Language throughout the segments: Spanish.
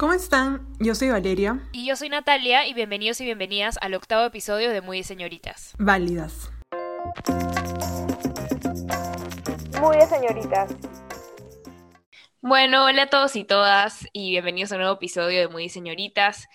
¿Cómo están? Yo soy Valeria. Y yo soy Natalia y bienvenidos y bienvenidas al octavo episodio de Muy Señoritas. Válidas. Muy señoritas. Bueno, hola a todos y todas y bienvenidos a un nuevo episodio de Muy Señoritas.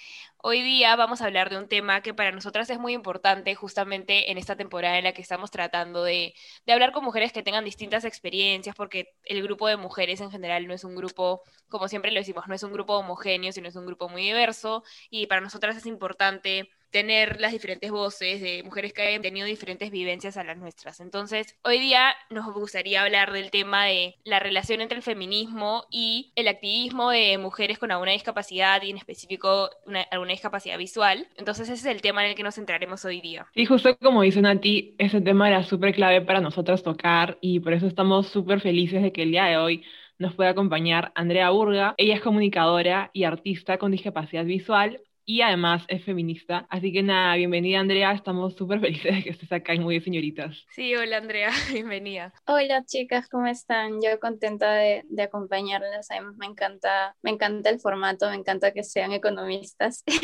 Hoy día vamos a hablar de un tema que para nosotras es muy importante justamente en esta temporada en la que estamos tratando de, de, hablar con mujeres que tengan distintas experiencias, porque el grupo de mujeres en general no es un grupo, como siempre lo decimos, no es un grupo homogéneo, sino es un grupo muy diverso y para nosotras es importante tener las diferentes voces de mujeres que hayan tenido diferentes vivencias a las nuestras. Entonces, hoy día nos gustaría hablar del tema de la relación entre el feminismo y el activismo de mujeres con alguna discapacidad y en específico una, alguna discapacidad visual. Entonces, ese es el tema en el que nos centraremos hoy día. Y justo como dice Nati, ese tema era súper clave para nosotras tocar y por eso estamos súper felices de que el día de hoy nos pueda acompañar Andrea Burga. Ella es comunicadora y artista con discapacidad visual y además es feminista. Así que nada, bienvenida Andrea, estamos súper felices de que estés acá en Muy Señoritas. Sí, hola Andrea, bienvenida. Hola chicas, ¿cómo están? Yo contenta de, de acompañarlas, además me encanta, me encanta el formato, me encanta que sean economistas.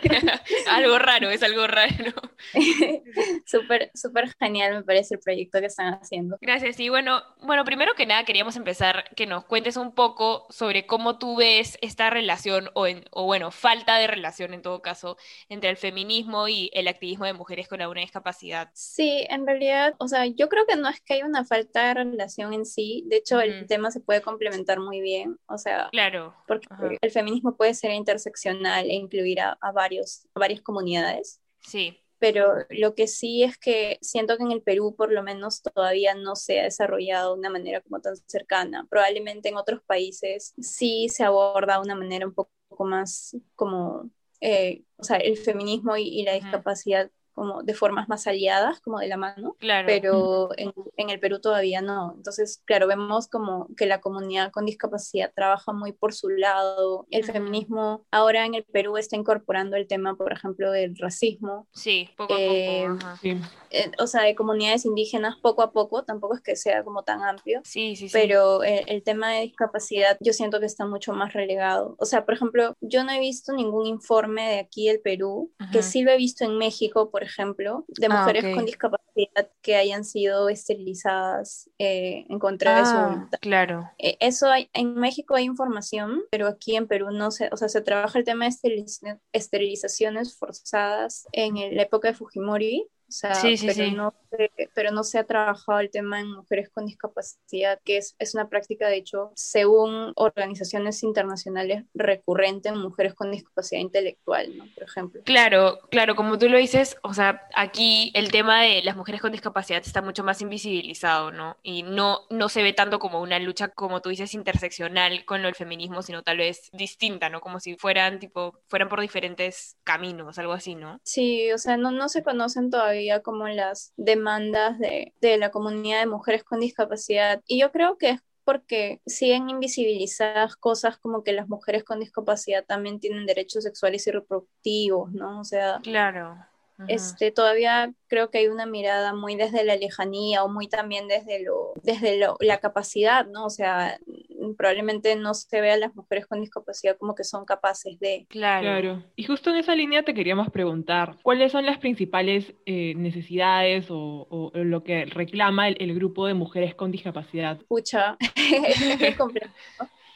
algo raro, es algo raro. Súper, súper genial me parece el proyecto que están haciendo. Gracias, y bueno, bueno, primero que nada queríamos empezar que nos cuentes un poco sobre cómo tú ves esta relación o, en, o bueno, falta de relación en todo caso entre el feminismo y el activismo de mujeres con alguna discapacidad. Sí, en realidad, o sea, yo creo que no es que haya una falta de relación en sí, de hecho el tema se puede complementar muy bien, o sea, claro. porque el feminismo puede ser interseccional e incluir a, a varios, a varias comunidades. Sí pero lo que sí es que siento que en el Perú por lo menos todavía no se ha desarrollado de una manera como tan cercana. Probablemente en otros países sí se aborda de una manera un poco más como, eh, o sea, el feminismo y, y la discapacidad como de formas más aliadas, como de la mano, claro. pero en, en, el Perú todavía no. Entonces, claro, vemos como que la comunidad con discapacidad trabaja muy por su lado. El feminismo ahora en el Perú está incorporando el tema, por ejemplo, del racismo. Sí, poco eh, a poco. Sí. Eh, o sea, de comunidades indígenas poco a poco, tampoco es que sea como tan amplio. Sí, sí, sí. Pero eh, el tema de discapacidad yo siento que está mucho más relegado. O sea, por ejemplo, yo no he visto ningún informe de aquí del Perú, -huh. que sí lo he visto en México, por ejemplo, de mujeres ah, okay. con discapacidad que hayan sido esterilizadas eh, en contra ah, de su voluntad. Claro. Eh, eso hay, en México hay información, pero aquí en Perú no se, o sea, se trabaja el tema de esteriliz esterilizaciones forzadas en la época de Fujimori, o sea, sí, sí, pero, sí. No se, pero no se ha trabajado el tema en mujeres con discapacidad, que es, es una práctica, de hecho, según organizaciones internacionales, recurrente en mujeres con discapacidad intelectual, ¿no? Por ejemplo. Claro, claro, como tú lo dices, o sea, aquí el tema de las mujeres con discapacidad está mucho más invisibilizado, ¿no? Y no, no se ve tanto como una lucha, como tú dices, interseccional con lo del feminismo, sino tal vez distinta, ¿no? Como si fueran, tipo, fueran por diferentes caminos, algo así, ¿no? Sí, o sea, no, no se conocen todavía como las demandas de, de la comunidad de mujeres con discapacidad. Y yo creo que es porque siguen invisibilizadas cosas como que las mujeres con discapacidad también tienen derechos sexuales y reproductivos, ¿no? O sea, claro. Uh -huh. este, todavía creo que hay una mirada muy desde la lejanía o muy también desde, lo, desde lo, la capacidad, ¿no? O sea, probablemente no se ve a las mujeres con discapacidad como que son capaces de... Claro. claro. Y justo en esa línea te queríamos preguntar, ¿cuáles son las principales eh, necesidades o, o, lo que reclama el, el, grupo de mujeres con discapacidad? Pucha, es complejo.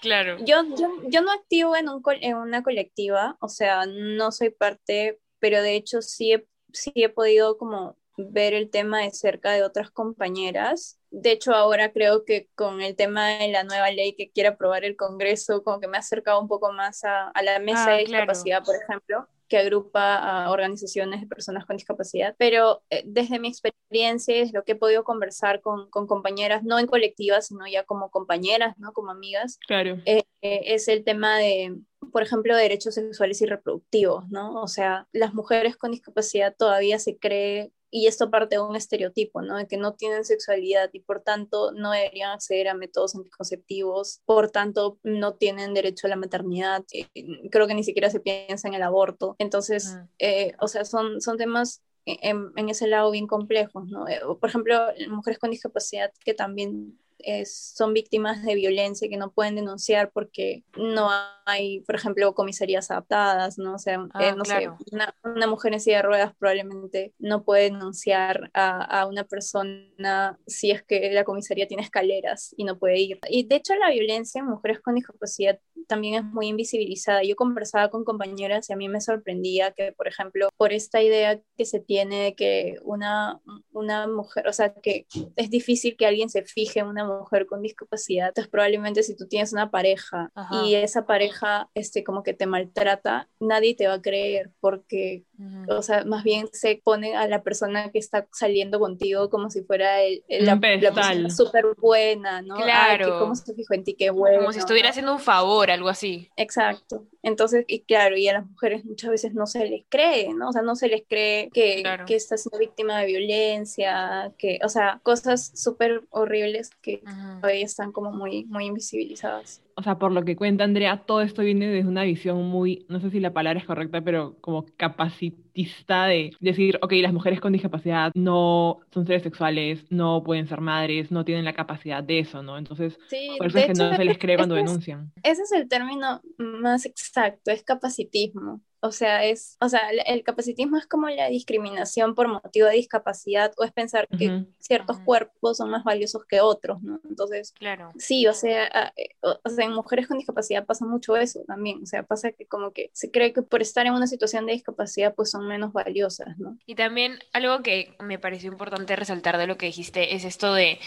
Claro. Yo, yo, yo no activo en, un, en una colectiva, o sea, no soy parte, pero de hecho sí he, sí he podido como ver el tema de cerca de otras compañeras. De hecho, ahora creo que con el tema de la nueva ley que quiere aprobar el Congreso, como que me ha acercado un poco más a, a la mesa ah, de discapacidad, claro. por ejemplo, que agrupa a organizaciones de personas con discapacidad. Pero eh, desde mi experiencia, es lo que he podido conversar con, con, compañeras, no en colectivas, sino ya como compañeras, ¿no? Como amigas, claro. eh, eh, es el tema de por ejemplo, derechos sexuales y reproductivos, ¿no? O sea, las mujeres con discapacidad todavía se cree y esto parte de un estereotipo, ¿no? De que no tienen sexualidad y por tanto no deberían acceder a métodos anticonceptivos, por tanto no tienen derecho a la maternidad, eh, creo que ni siquiera se piensa en el aborto. Entonces, uh -huh. eh, o sea, son, son temas en, en, ese lado bien complejos, ¿no? Eh, por ejemplo, mujeres con discapacidad que también son víctimas de violencia que no pueden denunciar porque no hay, por ejemplo, comisarías adaptadas, ¿no? O sea, eh, Ah, no sé, una, una mujer en silla de ruedas probablemente no puede denunciar a, a una persona si es que la comisaría tiene escaleras y no puede ir. Y de hecho la violencia en mujeres con discapacidad también es muy invisibilizada. Yo conversaba con compañeras y a mí me sorprendía que, por ejemplo, por esta idea que se tiene de que una, una mujer, o sea, que es difícil que alguien se fije en una mujer con discapacidad, entonces probablemente si tú tienes una pareja Ajá. y esa pareja este, como que te maltrata, nadie te va a creer porque Ujú. o sea, más bien se pone a la persona que está saliendo contigo como si fuera el, el- la, la persona súper buena, ¿no? Ay, Claro. que cómo se fijó en ti, qué bueno. Como si estuviera haciendo un favor, algo así. Exacto. Entonces, y claro, y a las mujeres muchas veces no se les cree, ¿no? O sea, no se les cree que, Claro. que está siendo víctima de violencia, que, o sea, cosas súper horribles que Ujú. todavía están como muy, muy invisibilizadas. O sea, por lo que cuenta Andrea, todo esto viene desde una visión muy, no sé si la palabra es correcta, pero como capacitista de decir, ok, las mujeres con discapacidad no son seres sexuales, no pueden ser madres, no tienen la capacidad de eso, ¿no? Entonces, Sí, por eso es que no se les cree cuando es- denuncian. ese es el término más exacto, es capacitismo. O sea, es, o sea, el, el capacitismo es como la discriminación por motivo de discapacidad o es pensar que ciertos cuerpos son más valiosos que otros, ¿no? Entonces, Claro. sí, o sea, eh, o, o sea, en mujeres con discapacidad pasa mucho eso también. O sea, pasa que como que se cree que por estar en una situación de discapacidad pues son menos valiosas, ¿no? Y también algo que me pareció importante resaltar de lo que dijiste es esto de,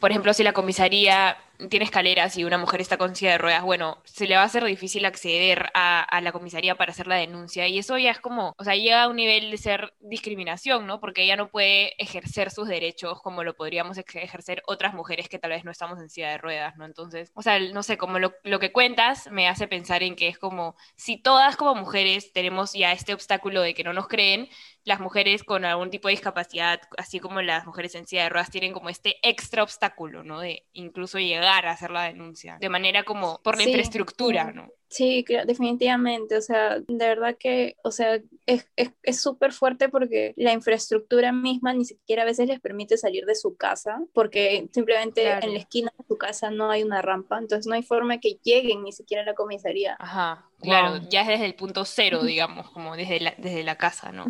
por ejemplo, si la comisaría tiene escaleras y una mujer está con silla de ruedas, bueno, se le va a hacer difícil acceder a, la comisaría para hacer la denuncia y eso ya es como, o sea, llega a un nivel de ser discriminación, ¿no? Porque ella no puede ejercer sus derechos como lo podríamos ejercer otras mujeres que tal vez no estamos en silla de ruedas, ¿no? Entonces, o sea, no sé, como lo que cuentas me hace pensar en que es como, si todas como mujeres tenemos ya este obstáculo de que no nos creen, las mujeres con algún tipo de discapacidad, así como las mujeres en silla de ruedas, tienen como este extra obstáculo, ¿no? De incluso llegar a hacer la denuncia, de manera como por la Sí, infraestructura. ¿no? Sí, definitivamente, o sea, de verdad que, o sea, es es- es súper fuerte porque la infraestructura misma ni siquiera a veces les permite salir de su casa, porque simplemente Claro. en la esquina de su casa no hay una rampa, entonces no hay forma que lleguen ni siquiera a la comisaría. Ajá, claro, Wow. ya es desde el punto cero, digamos, como desde la, desde la casa, ¿no?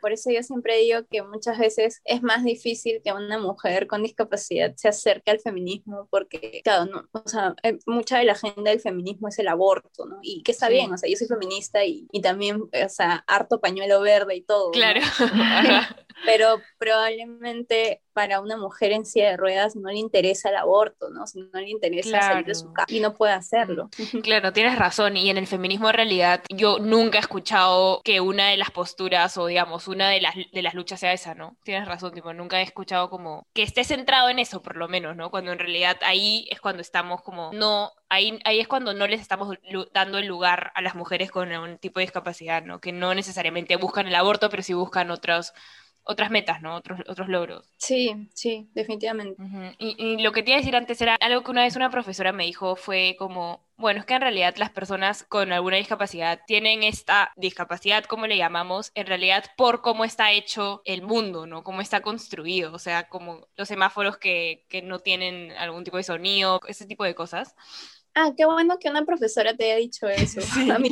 Por eso yo siempre digo que muchas veces es más difícil que una mujer con discapacidad se acerque al feminismo, porque, claro, no, o sea, eh, mucha de la agenda del feminismo es el aborto, ¿no? Y que está Sí. bien, o sea, yo soy feminista y, y también, o sea, harto pañuelo verde y todo, ¿no? Claro. Ajá. Pero probablemente para una mujer en silla de ruedas no le interesa el aborto, ¿no? No le interesa salir de su Claro. casa y no puede hacerlo. Claro, tienes razón. Y en el feminismo en realidad yo nunca he escuchado que una de las posturas o digamos una de las, de las luchas sea esa, ¿no? Tienes razón, tipo, nunca he escuchado como que esté centrado en eso por lo menos, ¿no? Cuando en realidad ahí es cuando estamos como, no, ahí, ahí es cuando no les estamos dando el lugar a las mujeres con algún tipo de discapacidad, ¿no? Que no necesariamente buscan el aborto, pero sí buscan otros, otras metas, ¿no? Otros, otros logros. Sí, sí, definitivamente. Ujú. Y, y lo que te iba a decir antes era algo que una vez una profesora me dijo fue como, bueno, es que en realidad las personas con alguna discapacidad tienen esta discapacidad, como le llamamos, en realidad por cómo está hecho el mundo, ¿no? Cómo está construido, o sea, como los semáforos que, que no tienen algún tipo de sonido, ese tipo de cosas. Ah, qué bueno que una profesora te haya dicho eso. Sí. A, mí,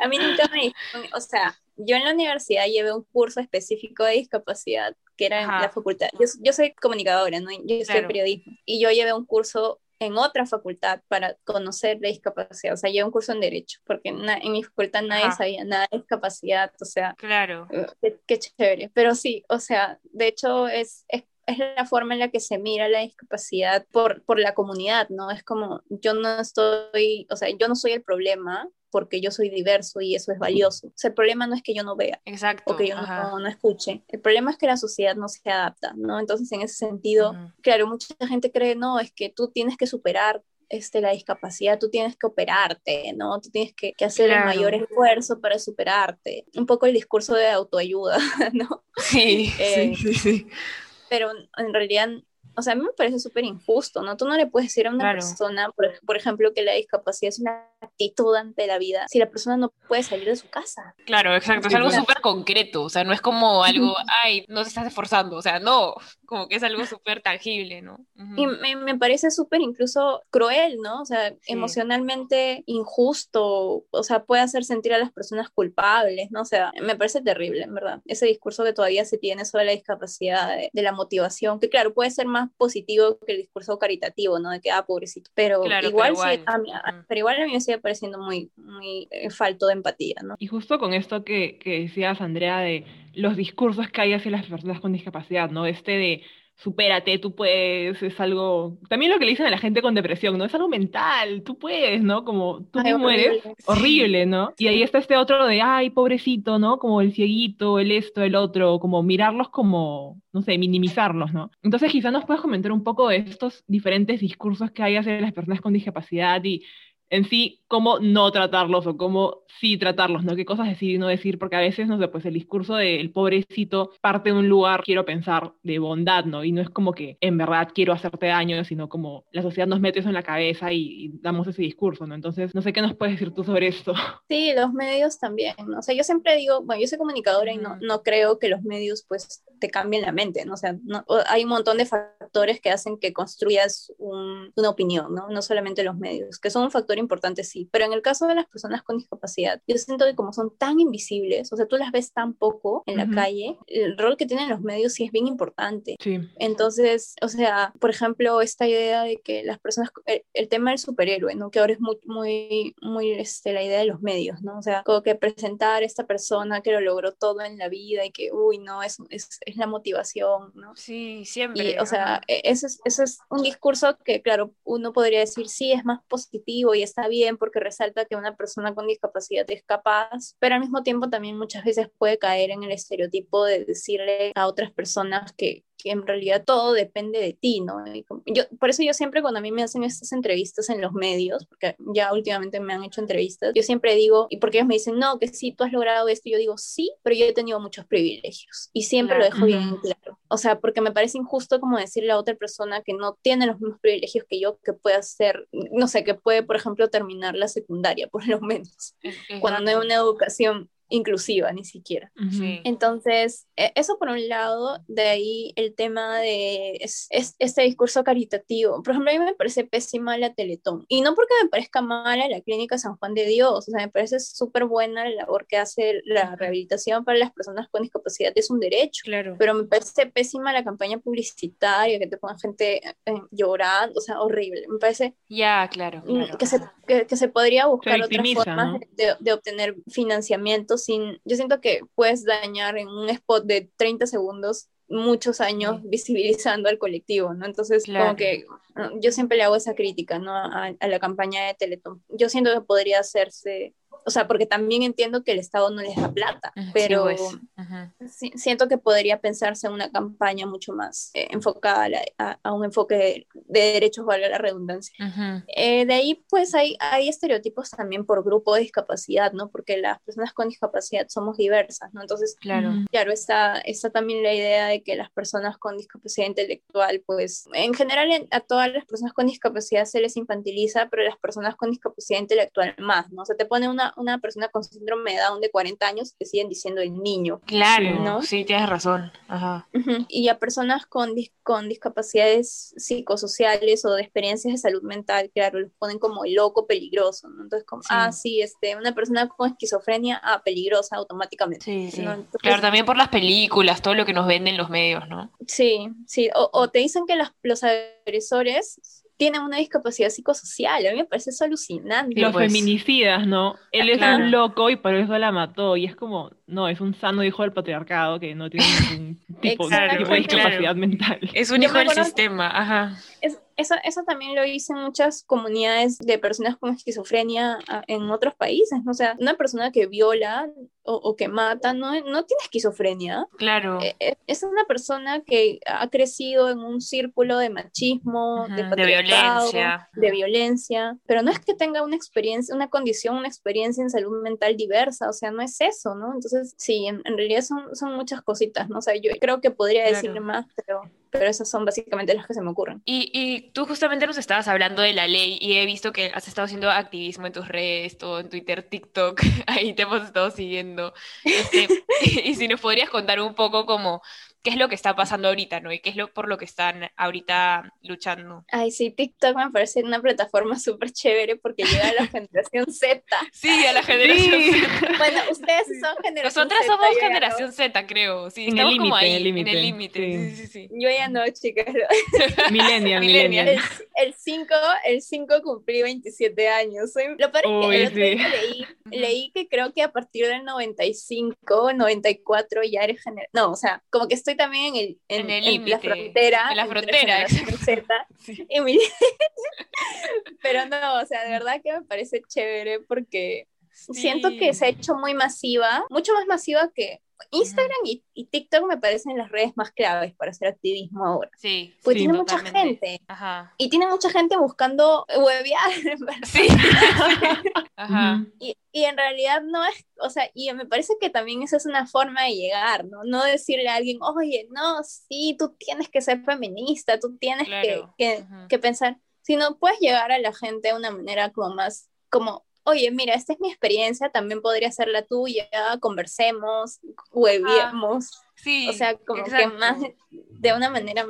a mí nunca me dijeron, o sea, yo en la universidad llevé un curso específico de discapacidad, que era en Ajá. la facultad. Yo, yo soy comunicadora, ¿no? Yo soy Claro. periodismo. Y yo llevé un curso en otra facultad para conocer la discapacidad. O sea, llevé un curso en Derecho, porque en mi facultad nadie Ajá. sabía nada de discapacidad. O sea, Claro. eh, qué, qué chévere. Pero sí, o sea, de hecho es, es, es la forma en la que se mira la discapacidad por, por la comunidad, ¿no? Es como, yo no estoy, o sea, yo no soy el problema porque yo soy diverso y eso es valioso. O sea, el problema no es que yo no vea Exacto. o que yo no, no escuche. El problema es que la sociedad no se adapta, ¿no? Entonces, en ese sentido, Ujú. claro, mucha gente cree, no, es que tú tienes que superar este, la discapacidad, tú tienes que operarte, ¿no? Tú tienes que, que hacer Claro. el mayor esfuerzo para superarte. Un poco el discurso de autoayuda, ¿no? Sí, Eh, sí, sí, sí. Pero en realidad, o sea, a mí me parece súper injusto, ¿no? Tú no le puedes decir a una Claro. persona, por, por ejemplo, que la discapacidad es una actitud ante la vida si la persona no puede salir de su casa? Claro, exacto, es algo súper concreto, o sea, no es como algo, ay, no te estás esforzando, o sea, no, como que es algo súper tangible, ¿no? Y me, me parece súper incluso cruel, ¿no? O sea, emocionalmente injusto, o sea, puede hacer sentir a las personas culpables, ¿no? O sea, me parece terrible, en verdad, ese discurso que todavía se tiene sobre la discapacidad, de, la motivación, que claro, puede ser más positivo que el discurso caritativo, ¿no? De que, ah, pobrecito, pero, igual, a mí, pero igual a mí me sigue pareciendo muy, muy eh, falto de empatía, ¿no? Y justo con esto que, que decías, Andrea, de los discursos que hay hacia las personas con discapacidad, ¿no? Este de supérate, tú puedes, es algo, también lo que le dicen a la gente con depresión, ¿no? Es algo mental, tú puedes, ¿no? Como tú ay, mueres, horrible. ¿no? Y ahí está este otro de, ay, pobrecito, ¿no? Como el cieguito, el esto, el otro, como mirarlos como, no sé, minimizarlos, ¿no? Entonces quizás nos puedes comentar un poco de estos diferentes discursos que hay hacia las personas con discapacidad y en sí cómo no tratarlos o cómo sí tratarlos, ¿no? Qué cosas decir y no decir, porque a veces, no sé, pues el discurso del pobrecito parte de un lugar, quiero pensar, de bondad, ¿no? Y no es como que en verdad quiero hacerte daño, sino como la sociedad nos mete eso en la cabeza y, damos ese discurso, ¿no? Entonces, no sé qué nos puedes decir tú sobre esto. Sí, los medios también, ¿no? O sea, yo siempre digo, bueno, yo soy comunicadora y no, no creo que los medios, pues, te cambien la mente, ¿no? O sea, no, hay un montón de factores que hacen que construyas un, una opinión, ¿no? No solamente los medios, que son un factor importante, sí, pero en el caso de las personas con discapacidad, yo siento que como son tan invisibles, o sea, tú las ves tan poco en la calle, el rol que tienen los medios sí es bien importante. Sí. Entonces, o sea, por ejemplo, esta idea de que las personas, el, tema del superhéroe, ¿no? Que ahora es muy, muy, muy, este, la idea de los medios, ¿no? O sea, como que presentar a esta persona que lo logró todo en la vida y que, uy, no, es, es, es la motivación, ¿no? Sí, siempre. Y, o sea, e, eso es, eso es un discurso que, claro, uno podría decir, sí, es más positivo y está bien porque resalta que una persona con discapacidad es capaz, pero al mismo tiempo también muchas veces puede caer en el estereotipo de decirle a otras personas que, que en realidad todo depende de ti, ¿no? Yo, por eso yo siempre cuando a mí me hacen estas entrevistas en los medios, porque ya últimamente me han hecho entrevistas, yo siempre digo, y porque ellos me dicen, no, que sí, tú has logrado esto, yo digo, sí, pero yo he tenido muchos privilegios, y siempre lo dejo bien claro. O sea, porque me parece injusto como decirle a otra persona que no tiene los mismos privilegios que yo, que puede hacer, no sé, que puede, por ejemplo, terminar la secundaria, por lo menos, cuando no hay una educación inclusiva ni siquiera. Entonces, e, eso por un lado, de ahí el tema de es, este discurso caritativo. Por ejemplo, a mí me parece pésima la Teletón. Y no porque me parezca mala la Clínica San Juan de Dios, o sea, me parece súper buena la labor que hace la rehabilitación para las personas con discapacidad, es un derecho. Claro. Pero me parece pésima la campaña publicitaria, que te ponga gente eh, llorando, o sea, horrible. Me parece... Ya, claro. Que, se, que, se podría buscar otras formas de, de obtener financiamiento sin, yo siento que puedes dañar en un spot de 30 segundos muchos años visibilizando al colectivo, ¿no? Entonces, como que yo siempre le hago esa crítica, ¿no? A, a, la campaña de Teletón. Yo siento que podría hacerse o sea, porque también entiendo que el Estado no les da plata, pero sí, siento que podría pensarse en una campaña mucho más eh, enfocada a, un enfoque de, derechos, valga la redundancia. Eh, de ahí, pues, hay, hay estereotipos también por grupo de discapacidad, ¿no? Porque las personas con discapacidad somos diversas, ¿no? Entonces, claro, claro está, está también la idea de que las personas con discapacidad intelectual, pues, en general a todas las personas con discapacidad se les infantiliza, pero las personas con discapacidad intelectual más, ¿no? O sea, te pone una una, persona con síndrome de Down de 40 años que siguen diciendo el niño. Claro, ¿no? sí, tienes razón. Ajá. Y a personas con, con discapacidades psicosociales o de experiencias de salud mental, claro, los ponen como loco, peligroso, ¿no? Entonces, como, ah, sí, este, una persona con esquizofrenia, ah, peligrosa automáticamente. Sí, sí. claro, también por las películas, todo lo que nos venden los medios, ¿no? Sí, sí, o, o te dicen que los, los agresores tiene una discapacidad psicosocial. A mí me parece eso alucinante. Los pues. feminicidas, ¿no? Él es un loco y por eso la mató. Y es como, no, es un sano hijo del patriarcado que no tiene ningún tipo, de discapacidad mental. Es un hijo del sistema, ajá. Es, eso, eso también lo dicen muchas comunidades de personas con esquizofrenia ah, en otros países. O sea, una persona que viola o, que mata no, no tiene esquizofrenia. Claro. Eh, eh, es una persona que ha crecido en un círculo de machismo, de, de, violencia. De violencia. Pero no es que tenga una experiencia, una condición, una experiencia en salud mental diversa. O sea, no es eso, ¿no? Entonces, sí, en, realidad son, son muchas cositas, ¿no? O sea, yo creo que podría decirle más, pero pero esas son básicamente las que se me ocurren. Y, y tú justamente nos estabas hablando de la ley y he visto que has estado haciendo activismo en tus redes, todo en Twitter, TikTok, ahí te hemos estado siguiendo. Este, y si nos podrías contar un poco como qué es lo que está pasando ahorita, ¿no? Y qué es lo por lo que están ahorita luchando. Ay, sí, TikTok me parece una plataforma súper chévere porque llega a la generación Z. Sí, a la generación Sí. Z. Bueno, ustedes son generación Nosotras Z. somos yo ya no. generación Z, creo. Sí, En el estamos como límite, ahí, en el en el límite, sí. Sí, sí, sí. Yo ya no, chicas. Millennial, Millennial. El 5 el 5 cumplí 27 años. Soy... Lo peor es que Uy, el otro leí, leí que creo que a partir del 95, 94 ya eres generación. No, o sea, como que estoy también en, el, En el la límite. frontera. En la frontera, Sí. mi- Pero no, o sea, de verdad que me parece chévere porque siento que se ha hecho muy masiva, mucho más masiva que Instagram y, y TikTok me parecen las redes más claves para hacer activismo ahora. Sí, Sí, tiene mucha gente. Ajá. Y tiene mucha gente buscando huevear. Sí. Ajá. Y, y en realidad no es, o sea, y me parece que también esa es una forma de llegar, ¿no? No decirle a alguien, oye, no, sí, tú tienes que ser feminista, tú tienes Claro. que, que, que pensar, sino puedes llegar a la gente de una manera como más, como, oye, mira, esta es mi experiencia, también podría ser la tuya, conversemos, hueviemos, Sí. o sea, como exacto. que más de una manera,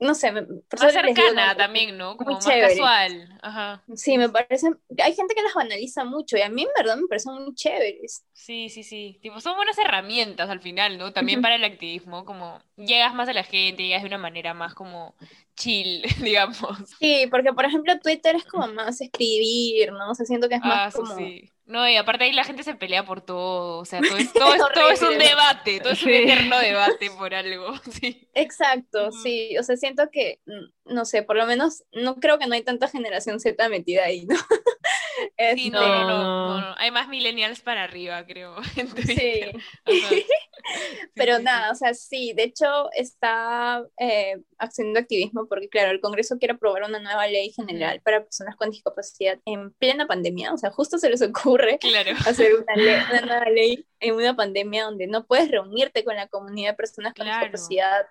no sé, me, por Más les digo, cercana también, ¿no? Como muy más chévere. casual. Ajá. Sí, me parece, hay gente que las banaliza mucho y a mí en verdad me parecen muy chéveres. Sí, sí, sí. Tipo, son buenas herramientas al final, ¿no? También para el activismo, como llegas más a la gente, llegas de una manera más como chill, digamos. Sí, porque por ejemplo Twitter es como más escribir, ¿no? O sea, siento que es Ah, más eso como... sí. No, y aparte ahí la gente se pelea por todo, o sea, todo es, todo es, todo es un debate, todo es un eterno debate por algo, sí. Exacto, sí, o sea, siento que, no sé, por lo menos, no creo que no hay tanta generación Z metida ahí, ¿no? Sí, Este, no, no. Hay más millennials para arriba, creo, en sí, Twitter. Ajá. Sí, pero sí, nada, o sea, sí, de hecho está eh, haciendo activismo porque, claro, el Congreso quiere aprobar una nueva ley general para personas con discapacidad en plena pandemia, o sea, justo se les ocurre. Claro. hacer una, ley, una nueva ley en una pandemia donde no puedes reunirte con la comunidad de personas con Claro. discapacidad.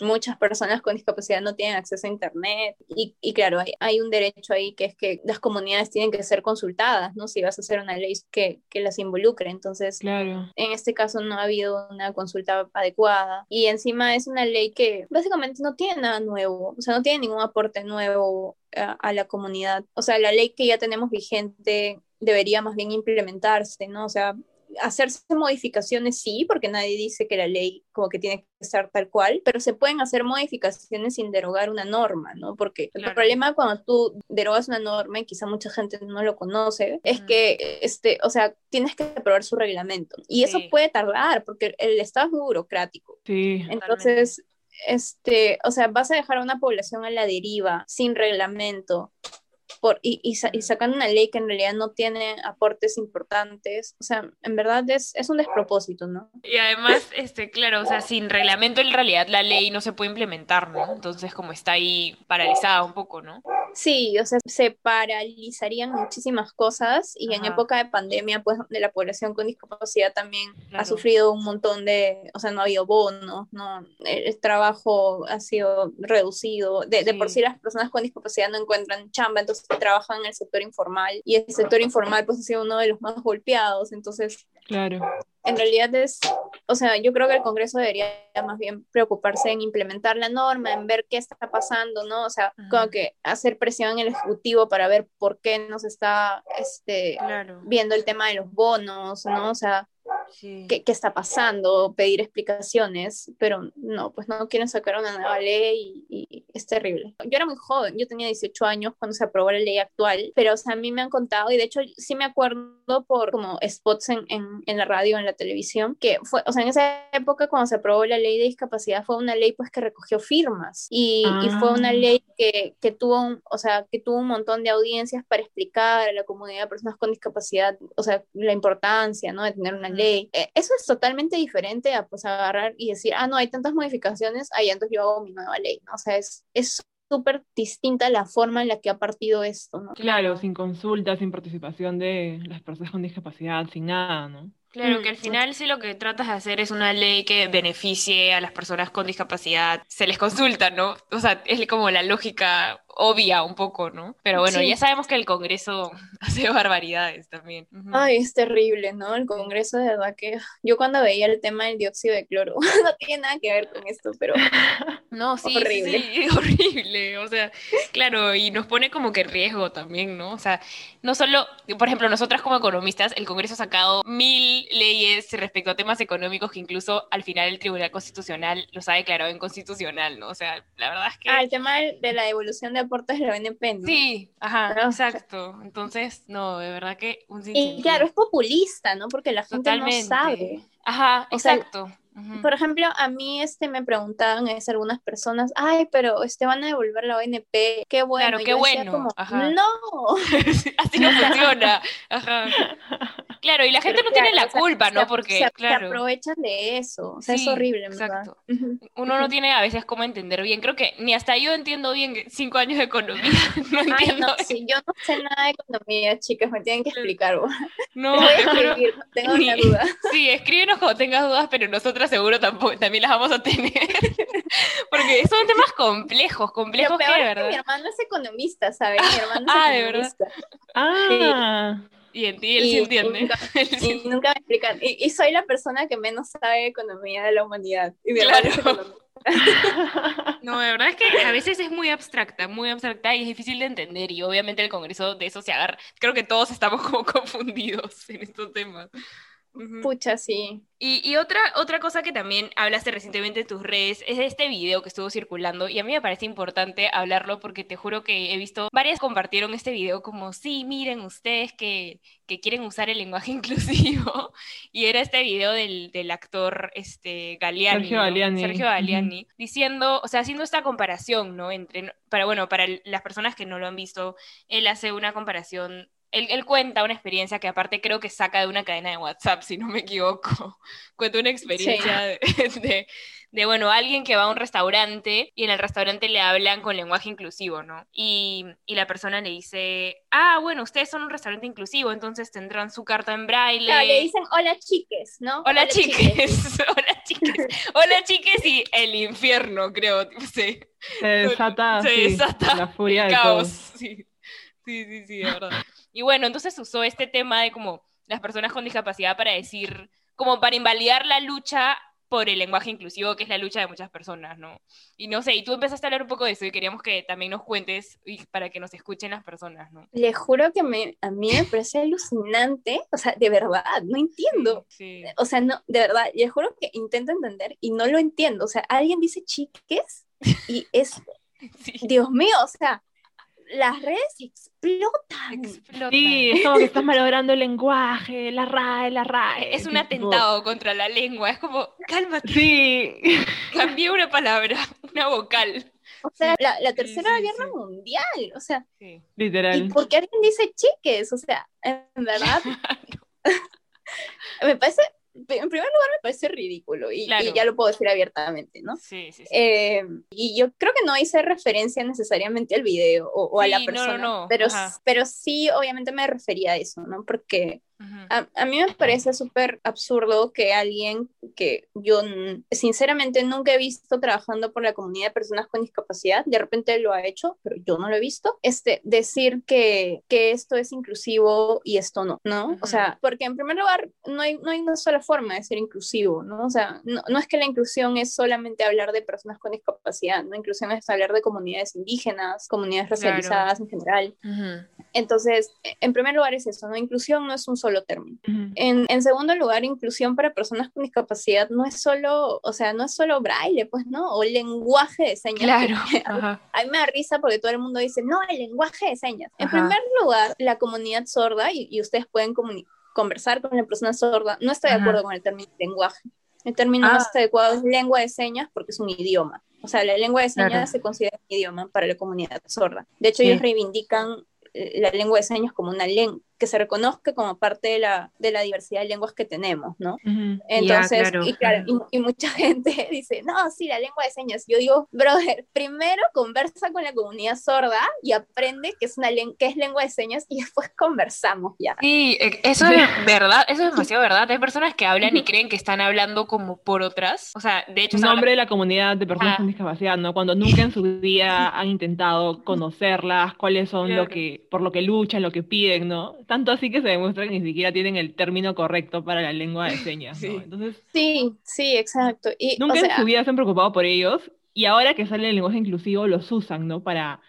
Muchas personas con discapacidad no tienen acceso a Internet y, y claro, hay, hay un derecho ahí que es que las comunidades tienen que ser consultadas, ¿no? Si vas a hacer una ley que, que las involucre. Entonces, Claro. en este caso no ha habido una consulta adecuada y encima es una ley que básicamente no tiene nada nuevo, o sea, no tiene ningún aporte nuevo a, a la comunidad. O sea, la ley que ya tenemos vigente debería más bien implementarse, ¿no? O sea, hacerse modificaciones sí, porque nadie dice que la ley como que tiene que estar tal cual, pero se pueden hacer modificaciones sin derogar una norma, ¿no? Porque el problema cuando tú derogas una norma, y quizá mucha gente no lo conoce, es que, este, o sea, tienes que aprobar su reglamento. Y eso puede tardar, porque el Estado es muy burocrático. Sí. Entonces, este, o sea, vas a dejar a una población a la deriva, sin reglamento, por, y, y, sa- y sacando una ley que en realidad no tiene aportes importantes. O sea, en verdad es, es un despropósito, ¿no? Y además, este, claro, o sea, sin reglamento en realidad la ley no se puede implementar, ¿no? Entonces como está ahí paralizada un poco, ¿no? Sí, o sea, se paralizarían muchísimas cosas y en época de pandemia, pues, donde la población con discapacidad también ha sufrido un montón de, o sea, no ha habido bonos, no, el, trabajo ha sido reducido, de, de por sí las personas con discapacidad no encuentran chamba, entonces trabajan en el sector informal y el sector informal pues ha sido uno de los más golpeados, entonces Claro. en realidad es, o sea, yo creo que el Congreso debería más bien preocuparse en implementar la norma, en ver qué está pasando, ¿no? O sea, como que hacer presión en el Ejecutivo para ver por qué no se está este, Claro. viendo el tema de los bonos, ¿no? O sea, Sí. qué, qué está pasando, pedir explicaciones, pero no, pues no quieren sacar una nueva ley y, y es terrible. Yo era muy joven, yo tenía 18 años cuando se aprobó la ley actual, pero o sea, a mí me han contado y de hecho sí me acuerdo por como spots en, en, en la radio, en la televisión, que fue, o sea, en esa época cuando se aprobó la ley de discapacidad fue una ley pues que recogió firmas y, y fue una Ah. ley que, que tuvo un, o sea, que tuvo un montón de audiencias para explicar a la comunidad de personas con discapacidad, o sea, la importancia, ¿no? De tener una Ujú. ley. Eh, Eso es totalmente diferente a pues agarrar y decir, ah, no, hay tantas modificaciones, ahí entonces yo hago mi nueva ley, ¿no? O sea, es es súper distinta la forma en la que ha partido esto, ¿no? Claro, sin consulta, sin participación de las personas con discapacidad, sin nada, ¿no? Claro, que al final sí lo que tratas de hacer es una ley que beneficie a las personas con discapacidad. Se les consulta, ¿no? O sea, es como la lógica obvia un poco, ¿no? Pero bueno, ya sabemos que el Congreso hace barbaridades también. Ay, es terrible, ¿no? El Congreso de verdad que yo cuando veía el tema del dióxido de cloro, no tiene nada que ver con esto, pero no, sí, horrible. Sí, horrible, o sea, claro, y nos pone como que riesgo también, ¿no? O sea, no solo, por ejemplo, nosotras como economistas, el Congreso ha sacado mil leyes respecto a temas económicos que incluso al final el Tribunal Constitucional los ha declarado inconstitucional, ¿no? O sea, la verdad es que... Ah, el tema de la devolución de aportes de la BNP, Sí, ajá, exacto. Entonces, no, de verdad que un Y claro, es populista, ¿no? Porque la gente no sabe. Ajá, exacto. Por ejemplo, a mí este me preguntaban es algunas personas, ay, pero este van a devolver la ONP, qué bueno. Claro, qué bueno. no. Así no funciona. Ajá. Claro, y la gente no tiene la culpa, ¿no? Porque, se, claro. se aprovechan de eso. O sea, es horrible, Exacto. Uno no tiene a veces cómo entender bien. Creo que ni hasta yo entiendo bien cinco años de economía. No entiendo. Ay, no, sí, yo no sé nada de economía, chicas, me tienen que explicar. No, voy a escribir, no tengo ni duda. Sí, escríbenos cuando tengas dudas, pero nosotras seguro tampoco, también las vamos a tener. Porque son temas complejos, complejos que, de verdad. mi hermano es economista, ¿sabes? Mi hermano es ah, economista. de verdad. Ah. Y en ti él sí entiende. Y nunca, me explican. Y, soy la persona que menos sabe economía de la humanidad. Y claro. no, de verdad es que a veces es muy abstracta, muy abstracta y es difícil de entender. Y obviamente el Congreso de eso se agarra. Creo que todos estamos como confundidos en estos temas. Pucha, sí. Y, otra, otra cosa que también hablaste recientemente en tus redes es de este video que estuvo circulando y a mí me parece importante hablarlo porque te juro que he visto varias compartieron este video como, sí, miren ustedes que, que quieren usar el lenguaje inclusivo y era este video del, del actor este, Galeani, Sergio Galeani, Sergio Galeani diciendo, o sea, haciendo esta comparación, ¿no? Entre, para, bueno, para las personas que no lo han visto, él hace una comparación él, cuenta una experiencia que aparte creo que saca de una cadena de WhatsApp, si no me equivoco. Cuenta una experiencia de, de, bueno, alguien que va a un restaurante y en el restaurante le hablan con lenguaje inclusivo, ¿no? Y, y, la persona le dice, ah, bueno, ustedes son un restaurante inclusivo, entonces tendrán su carta en braille. le dicen, hola chiques, ¿no? Hola, chiques, hola chiques, hola chiques y el infierno, creo, sí. Se desata, Se desata la furia de caos, sí. Sí, sí, sí, de verdad. Y bueno, entonces usó este tema de como las personas con discapacidad para decir, como para invalidar la lucha por el lenguaje inclusivo, que es la lucha de muchas personas, ¿no? Y no sé, y tú empezaste a hablar un poco de eso y queríamos que también nos cuentes y para que nos escuchen las personas, ¿no? Le juro que me, a mí me parece alucinante, o sea, de verdad, no entiendo. O sea, no, de verdad, le juro que intento entender y no lo entiendo. O sea, alguien dice chiques y es, Dios mío, o sea, las redes explotan. Sí, es como que estás malogrando el lenguaje, la RAE, la RAE. Es un atentado contra la lengua, es como, cálmate. Sí. Cambié una palabra, una vocal. O sea, la, tercera guerra mundial, o sea. Literal. ¿Y por qué alguien dice chiques? O sea, en verdad. me parece en primer lugar me parece ridículo y, ya lo puedo decir abiertamente, ¿no? Sí, sí, sí. Eh, y yo creo que no hice referencia necesariamente al video o, a la persona, Pero, pero sí obviamente me refería a eso, ¿no? Porque a, mí me parece súper absurdo que alguien que yo sinceramente nunca he visto trabajando por la comunidad de personas con discapacidad, de repente lo ha hecho, pero yo no lo he visto, este, decir que, que esto es inclusivo y esto no, ¿no? O sea, porque en primer lugar no hay, no hay una sola forma de ser inclusivo, ¿no? O sea, no, no es que la inclusión es solamente hablar de personas con discapacidad, ¿no? Inclusión es hablar de comunidades indígenas, comunidades racializadas en general. Entonces, en primer lugar es eso, ¿no? Inclusión no es un solo término. en, en, segundo lugar, inclusión para personas con discapacidad no es solo, o sea, no es solo braille, pues, ¿no? O lenguaje de señas. Claro. A mí me da risa porque todo el mundo dice, no, el lenguaje de señas. En primer lugar, la comunidad sorda, y, y ustedes pueden conversar con la persona sorda, no estoy de acuerdo con el término lenguaje. El término más ah. adecuado es lengua de señas porque es un idioma. O sea, la lengua de señas se considera un idioma para la comunidad sorda. De hecho, ellos reivindican la lengua de señas como una lengua que se reconozca como parte de la, de la diversidad de lenguas que tenemos, ¿no? Entonces, y, claro, y, mucha gente dice, no, sí, la lengua de señas. Yo digo, brother, primero conversa con la comunidad sorda y aprende que es, una que es lengua de señas y después conversamos ya. Sí, e, eso es verdad, eso es demasiado verdad. Hay personas que hablan y creen que están hablando como por otras. O sea, de hecho... En nombre de la comunidad de personas con discapacidad, ¿no? Cuando nunca en su día han intentado conocerlas, cuáles son lo que, por lo que luchan, lo que piden, ¿no? Tanto así que se demuestra que ni siquiera tienen el término correcto para la lengua de señas, ¿no? Entonces, sí, sí, exacto. Y, nunca en su vida se han preocupado por ellos y ahora que sale el lenguaje inclusivo los usan, ¿no? Para,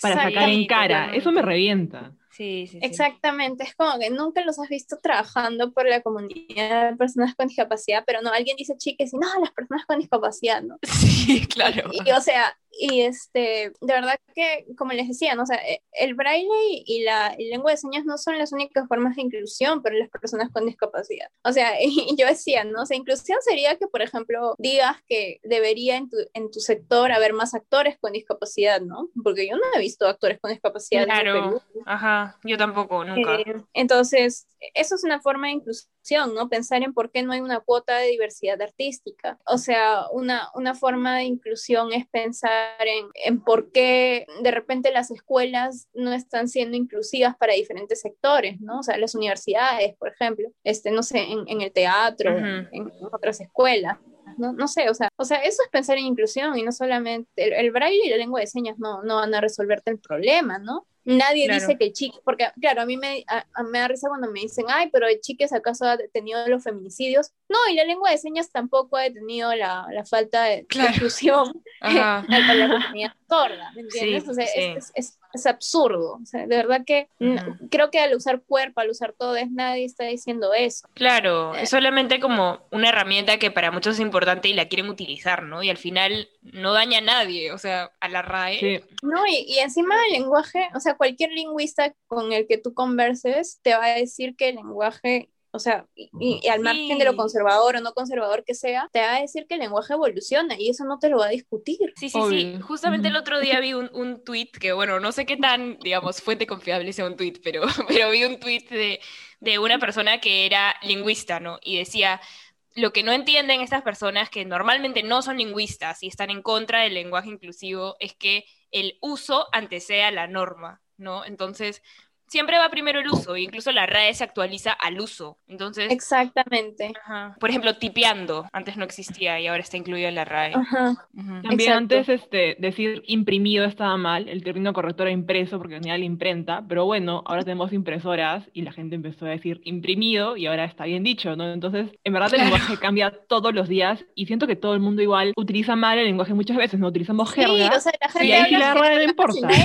para sacar en cara. Eso me revienta. Sí, sí, Exactamente, es como que nunca los has visto trabajando por la comunidad de personas con discapacidad, pero no, alguien dice chiques y no, las personas con discapacidad, ¿no? Sí, claro. y o sea, y este, de verdad que, como les decía, ¿no? o sea, e, el braille y la lengua de señas no son las únicas formas de inclusión para las personas con discapacidad. O sea, y yo decía, ¿no? O sea, inclusión sería que, por ejemplo, digas que debería en tu, en tu sector haber más actores con discapacidad, ¿no? Porque yo no he visto actores con discapacidad. Claro, en Perú. ajá, yo tampoco, nunca. Eh, entonces, eso es una forma de inclusión, ¿no? Pensar en por qué no hay una cuota de diversidad artística. O sea, una, una forma de inclusión es pensar en, por qué de repente las escuelas no están siendo inclusivas para diferentes sectores, ¿no? O sea, las universidades, por ejemplo, este, no sé, en, el teatro, en, otras escuelas. No, no, sé, o sea, o sea, eso es pensar en inclusión y no solamente el, el braille y la lengua de señas no, no van a resolverte el problema, ¿no? Nadie dice que el chique, porque claro, a mí me, me da risa cuando me dicen, ay, pero el chiques acaso ha detenido los feminicidios. No, y la lengua de señas tampoco ha detenido la, la falta de, inclusión a la comunidad sorda, ¿me entiendes? o sea, es, es, es, absurdo. O sea, de verdad que creo que al usar cuerpo, al usar todo, es nadie está diciendo eso. Claro, eh. es solamente como una herramienta que para muchos es importante y la quieren utilizar, ¿no? Y al final no daña a nadie, o sea, a la RAE. No, y, y encima el lenguaje, o sea, cualquier lingüista con el que tú converses te va a decir que el lenguaje o sea, y, al margen de lo conservador o no conservador que sea, te va a decir que el lenguaje evoluciona y eso no te lo va a discutir. Sí, sí, sí. Justamente el otro día vi un, un tweet que, bueno, no sé qué tan, digamos, fuente confiable sea un tweet, pero, pero vi un tweet de, de una persona que era lingüista, ¿no? Y decía, lo que no entienden estas personas que normalmente no son lingüistas y están en contra del lenguaje inclusivo es que el uso antecede la norma. ¿no? Entonces, siempre va primero el uso, incluso la RAE se actualiza al uso. Entonces. Exactamente. Por ejemplo, tipeando, antes no existía y ahora está incluido en la RAE. También antes este, decir imprimido estaba mal, el término correcto era impreso porque tenía la imprenta, pero bueno, ahora tenemos impresoras y la gente empezó a decir imprimido y ahora está bien dicho, ¿no? Entonces, en verdad el lenguaje cambia todos los días y siento que todo el mundo igual utiliza mal el lenguaje muchas veces, ¿no? Utilizamos jerga. Sí, o sea, la gente y ahí sí la RAE no importa.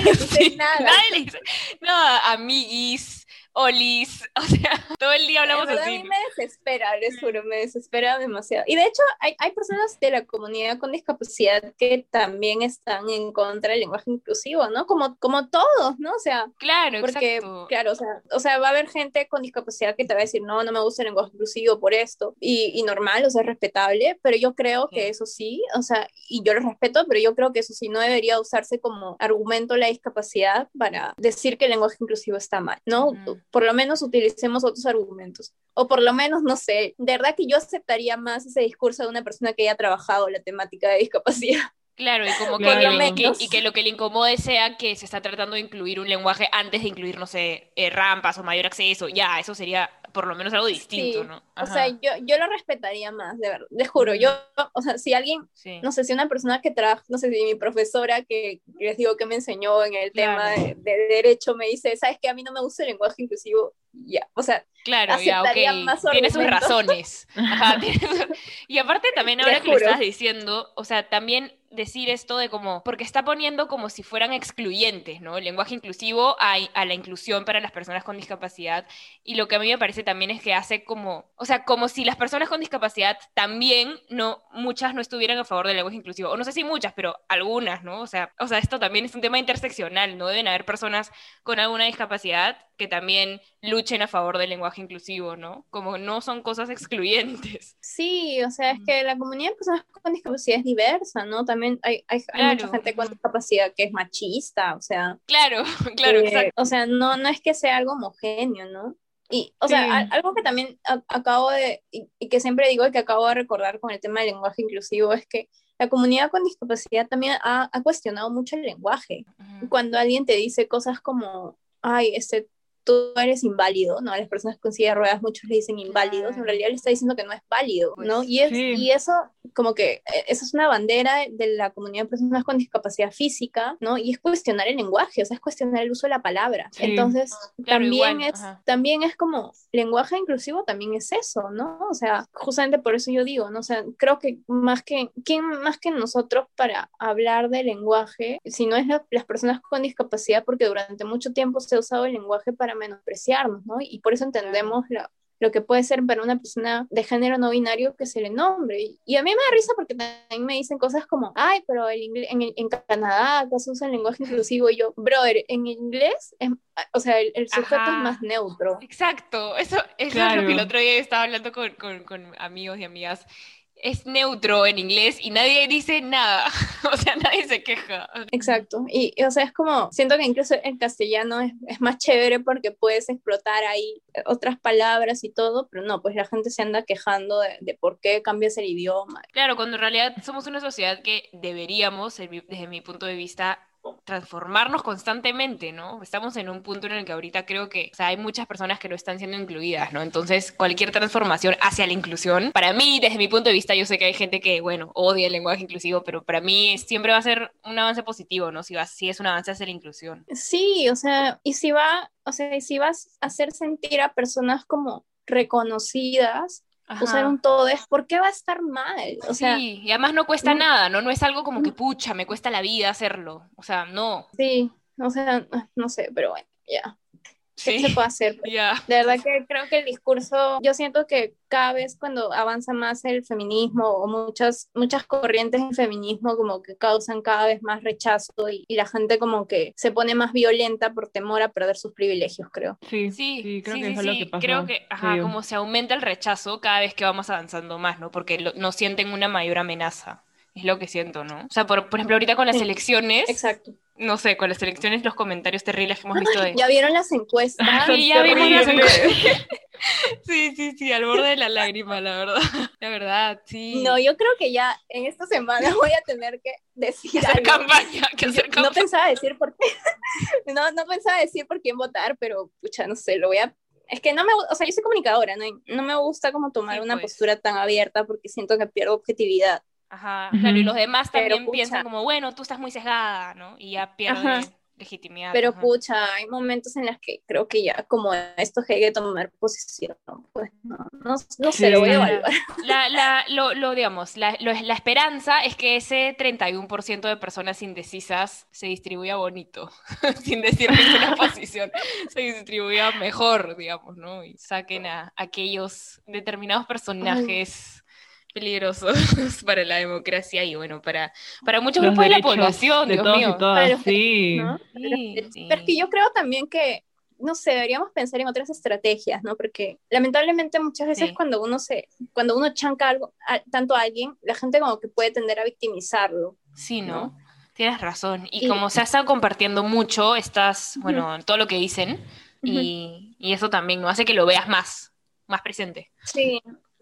No, a mí amiguis, olis, o sea, todo el día hablamos así. A mí me desespera, les juro, me desespera demasiado. Y de hecho, hay, hay personas de la comunidad con discapacidad que también están en contra del lenguaje inclusivo, ¿no? Como, como todos, ¿no? O sea, claro, porque, exacto. claro, o sea, o sea, va a haber gente con discapacidad que te va a decir, no, no me gusta el lenguaje inclusivo por esto, y, y normal, o sea, es respetable, pero yo creo que eso sí, o sea, y yo lo respeto, pero yo creo que eso sí no debería usarse como argumento la discapacidad para decir que el lenguaje inclusivo está mal, ¿no? Por lo menos utilicemos otros argumentos. O por lo menos, no sé, de verdad que yo aceptaría más ese discurso de una persona que haya trabajado la temática de discapacidad. Claro, y como que, y que lo que le incomode sea que se está tratando de incluir un lenguaje antes de incluir, no sé, eh, rampas o mayor acceso, ya, eso sería por lo menos algo distinto, ¿no? O sea, yo, yo lo respetaría más, de verdad, les juro, yo, o sea, si alguien, no sé, si una persona que trabaja, no sé, si mi profesora que, les digo que me enseñó en el tema de, derecho me dice, sabes que a mí no me gusta el lenguaje inclusivo, ya, o sea, claro, ya, okay. tiene sus razones. Ajá, Y aparte también ahora que lo estás diciendo, o sea, también decir esto de como, porque está poniendo como si fueran excluyentes, ¿no? El lenguaje inclusivo a, a, la inclusión para las personas con discapacidad. Y lo que a mí me parece también es que hace como, o sea, como si las personas con discapacidad también, no, muchas no estuvieran a favor del lenguaje inclusivo. O no sé si muchas, pero algunas, ¿no? O sea, o sea, esto también es un tema interseccional, ¿no? Deben haber personas con alguna discapacidad que también luchen a favor del lenguaje inclusivo, ¿no? Como no son cosas excluyentes. Sí, o sea, es que la comunidad de personas con discapacidad es diversa, ¿no? También hay, hay, mucha gente con discapacidad que es machista, o sea. Claro, claro, eh, exacto. O sea, no, no es que sea algo homogéneo, ¿no? Y, o sea, algo que también acabo de, y, que siempre digo y que acabo de recordar con el tema del lenguaje inclusivo es que la comunidad con discapacidad también ha, ha cuestionado mucho el lenguaje. Cuando alguien te dice cosas como, ay, este, tú eres inválido, ¿no? A las personas con silla de ruedas muchos le dicen inválidos, en realidad le está diciendo que no es válido, ¿no? Pues y, es, y eso, como que, e, eso es una bandera de la comunidad de personas con discapacidad física, ¿no? Y es cuestionar el lenguaje, o sea, es cuestionar el uso de la palabra. Entonces, también, es, también es como, lenguaje inclusivo también es eso, ¿no? O sea, justamente por eso yo digo, ¿no? O sea, creo que más que, ¿quién más que nosotros para hablar de lenguaje, si no es las personas con discapacidad, porque durante mucho tiempo se ha usado el lenguaje para menospreciarnos, ¿no? Y por eso entendemos lo que puede ser para una persona de género no binario que se le nombre. Y, a mí me da risa porque también me dicen cosas como, ay, pero el en, en, Canadá acá se usa el lenguaje inclusivo. Y yo, brother, en inglés, o sea, el, sujeto es más neutro. Exacto, eso, es lo que el otro día estaba hablando con, con, con amigos y amigas es neutro en inglés y nadie dice nada, o sea, nadie se queja. Exacto, y, o sea, es como, siento que incluso en castellano es, es, más chévere porque puedes explotar ahí otras palabras y todo, pero no, pues la gente se anda quejando de, de por qué cambias el idioma. Claro, cuando en realidad somos una sociedad que deberíamos, desde mi punto de vista, transformarnos constantemente, ¿no? Estamos en un punto en el que ahorita creo que o sea, hay muchas personas que no están siendo incluidas, ¿no? Entonces, cualquier transformación hacia la inclusión, para mí, desde mi punto de vista, yo sé que hay gente que, bueno, odia el lenguaje inclusivo, pero para mí siempre va a ser un avance positivo, ¿no? Si, va, si es un avance hacia la inclusión. Sí, o sea, y si va, o sea, si vas a hacer sentir a personas como reconocidas, usar un todo es, ¿por qué va a estar mal? O sea, sí, y además no cuesta nada, ¿no? No es algo como que, pucha, me cuesta la vida hacerlo. O sea, no. Sí, o sea, no sé, pero bueno, ya sí. se puede hacer. Pues. De verdad que creo que el discurso, yo siento que cada vez cuando avanza más el feminismo o muchas, muchas corrientes en feminismo como que causan cada vez más rechazo y, la gente como que se pone más violenta por temor a perder sus privilegios, creo. Sí, sí, creo que es lo que pasa. Creo que, ajá, como se aumenta el rechazo cada vez que vamos avanzando más, ¿no? Porque lo, nos sienten una mayor amenaza. Es lo que siento, ¿no? O sea, por, por ejemplo, ahorita con las elecciones. Exacto no sé, con las elecciones, los comentarios terribles que hemos visto de... ¿Ya vieron las encuestas? sí, ya vimos las encuestas. sí, sí, sí, al borde de la lágrima, la verdad. La verdad, sí. No, yo creo que ya en esta semana voy a tener que decir hacer campaña, que hacer campaña. No pensaba decir por qué, no, no pensaba decir por quién votar, pero, pucha, no sé, lo voy a es que no me, o sea, yo soy comunicadora, no, no me gusta como tomar una pues. postura tan abierta porque siento que pierdo objetividad. Ajá, claro, y los demás también piensan como, bueno, tú estás muy sesgada, ¿no? Y ya pierde legitimidad. Pero pucha, hay momentos en los que creo que ya como esto hay que tomar posición, pues no, no, no sé, lo voy a evaluar. La, la, lo, lo, digamos, la, la esperanza es que ese 31% de personas indecisas se distribuya bonito, sin decir que es una posición, se distribuya mejor, digamos, ¿no? Y saquen a aquellos determinados personajes peligrosos para la democracia y bueno, para, para muchos grupos de la población, Dios mío. sí. Pero es que yo creo también que, no sé, deberíamos pensar en otras estrategias, ¿no? Porque lamentablemente muchas veces cuando uno se, cuando uno chanca algo, tanto a alguien, la gente como que puede tender a victimizarlo. Sí, ¿no? Tienes razón. Y, como se ha estado compartiendo mucho, estás, bueno, todo lo que dicen, y, y eso también ¿no? hace que lo veas más, más presente. Sí,